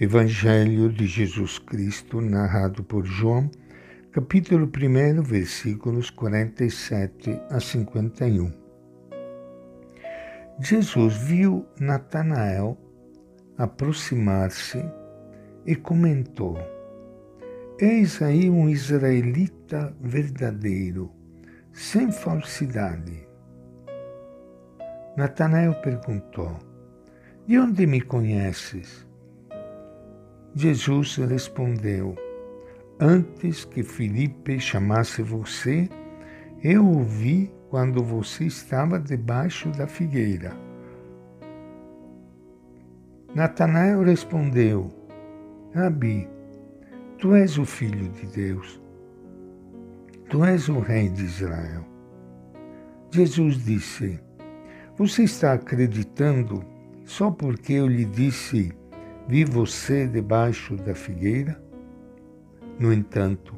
Evangelho de Jesus Cristo, narrado por João, capítulo 1, versículos 47 a 51. Jesus viu Natanael aproximar-se e comentou: Eis aí um israelita verdadeiro, sem falsidade. Natanael perguntou: De onde me conheces? Jesus respondeu: Antes que Filipe chamasse você, eu o vi quando você estava debaixo da figueira. Natanael respondeu: Rabi, tu és o filho de Deus. Tu és o rei de Israel. Jesus disse: Você está acreditando só porque eu lhe disse Vi você debaixo da figueira? No entanto,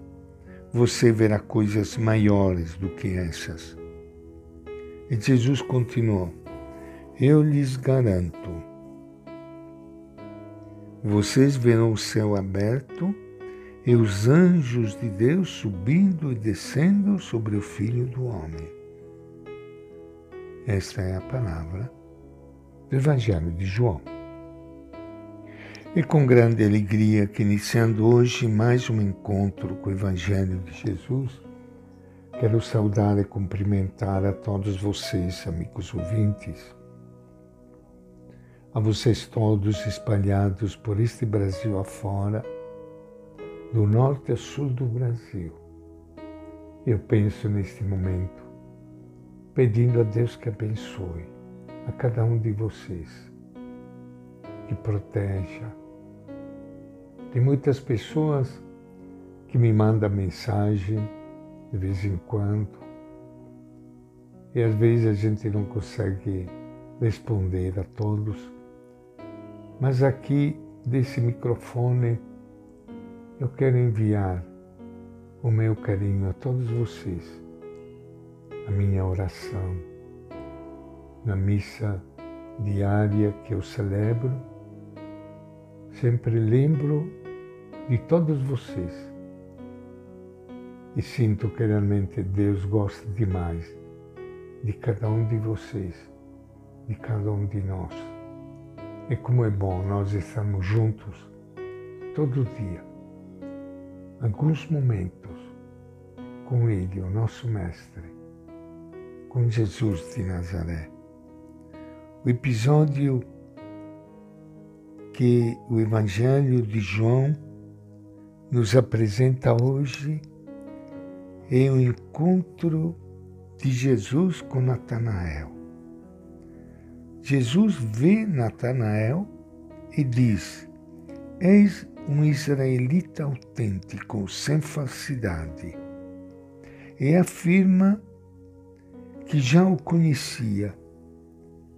você verá coisas maiores do que essas. E Jesus continuou: Eu lhes garanto, vocês verão o céu aberto e os anjos de Deus subindo e descendo sobre o Filho do Homem. Esta é a palavra do Evangelho de João. E com grande alegria que iniciando hoje mais um encontro com o Evangelho de Jesus, quero saudar e cumprimentar a todos vocês, amigos ouvintes, a vocês todos espalhados por este Brasil afora, do norte a sul do Brasil. Eu penso neste momento, pedindo a Deus que abençoe a cada um de vocês, que proteja, tem muitas pessoas que me mandam mensagem de vez em quando e às vezes a gente não consegue responder a todos, mas aqui desse microfone eu quero enviar o meu carinho a todos vocês, a minha oração na missa diária que eu celebro. Sempre lembro de todos vocês. E sinto que realmente Deus gosta demais de cada um de vocês, de cada um de nós. E como é bom nós estarmos juntos todo dia, alguns momentos, com Ele, o nosso Mestre, com Jesus de Nazaré. O episódio que o Evangelho de João nos apresenta hoje é o encontro de Jesus com Natanael. Jesus vê Natanael e diz: Eis um israelita autêntico, sem falsidade. E afirma que já o conhecia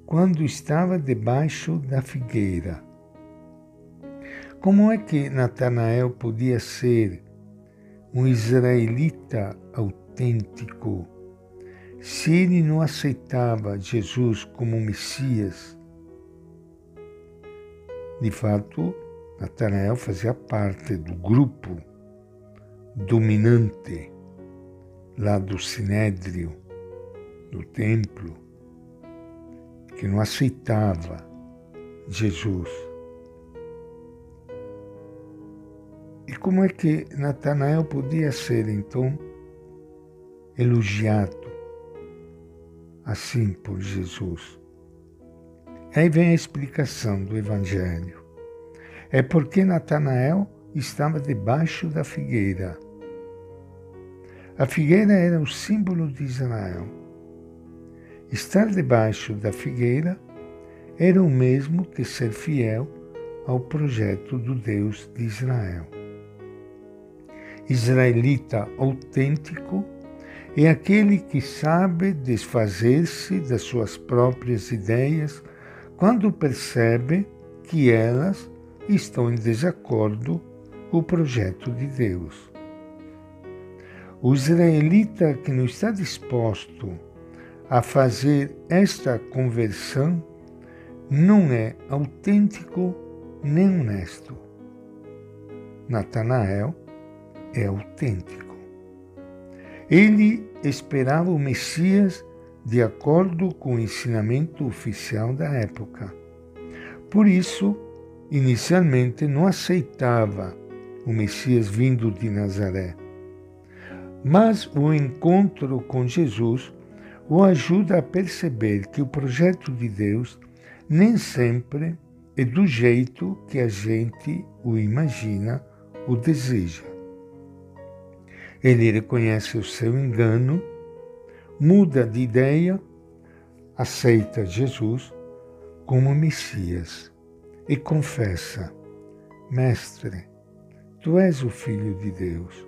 quando estava debaixo da figueira como é que Natanael podia ser um israelita autêntico se ele não aceitava Jesus como Messias? De fato, Natanael fazia parte do grupo dominante lá do Sinédrio, do templo, que não aceitava Jesus. E como é que Natanael podia ser, então, elogiado assim por Jesus? Aí vem a explicação do Evangelho. É porque Natanael estava debaixo da figueira. A figueira era o símbolo de Israel. Estar debaixo da figueira era o mesmo que ser fiel ao projeto do Deus de Israel israelita autêntico é aquele que sabe desfazer-se das suas próprias ideias quando percebe que elas estão em desacordo com o projeto de Deus. O israelita que não está disposto a fazer esta conversão não é autêntico nem honesto. Natanael é autêntico. Ele esperava o Messias de acordo com o ensinamento oficial da época. Por isso, inicialmente não aceitava o Messias vindo de Nazaré. Mas o encontro com Jesus o ajuda a perceber que o projeto de Deus nem sempre é do jeito que a gente o imagina ou deseja. Ele reconhece o seu engano, muda de ideia, aceita Jesus como Messias e confessa: Mestre, tu és o Filho de Deus,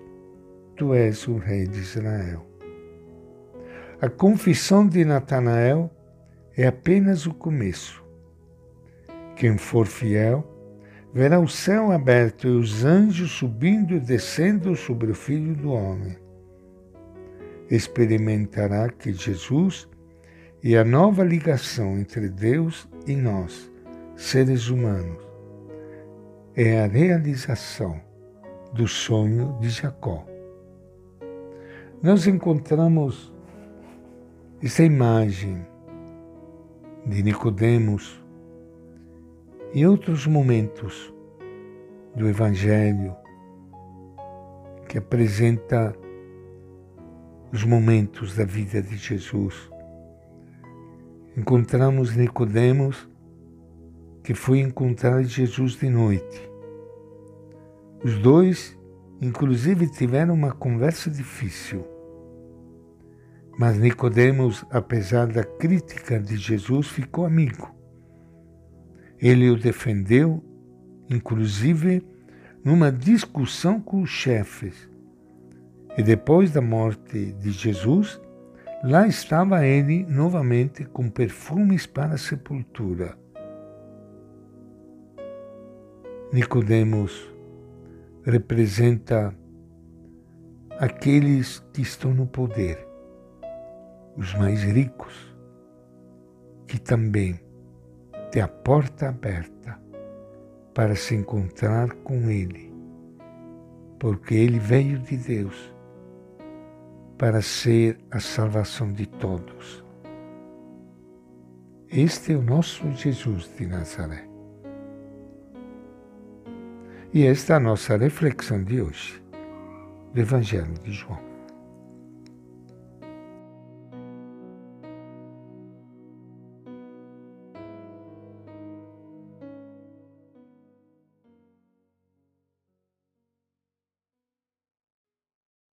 tu és o Rei de Israel. A confissão de Natanael é apenas o começo. Quem for fiel verá o céu aberto e os anjos subindo e descendo sobre o Filho do Homem. Experimentará que Jesus é a nova ligação entre Deus e nós, seres humanos. É a realização do sonho de Jacó. Nós encontramos essa imagem de Nicodemos e outros momentos do Evangelho que apresenta os momentos da vida de Jesus. Encontramos Nicodemos que foi encontrar Jesus de noite. Os dois, inclusive, tiveram uma conversa difícil. Mas Nicodemos, apesar da crítica de Jesus, ficou amigo. Ele o defendeu, inclusive numa discussão com os chefes. E depois da morte de Jesus, lá estava ele novamente com perfumes para a sepultura. Nicodemos representa aqueles que estão no poder, os mais ricos, que também ter a porta aberta para se encontrar com Ele, porque Ele veio de Deus para ser a salvação de todos. Este é o nosso Jesus de Nazaré. E esta é a nossa reflexão de hoje, do Evangelho de João.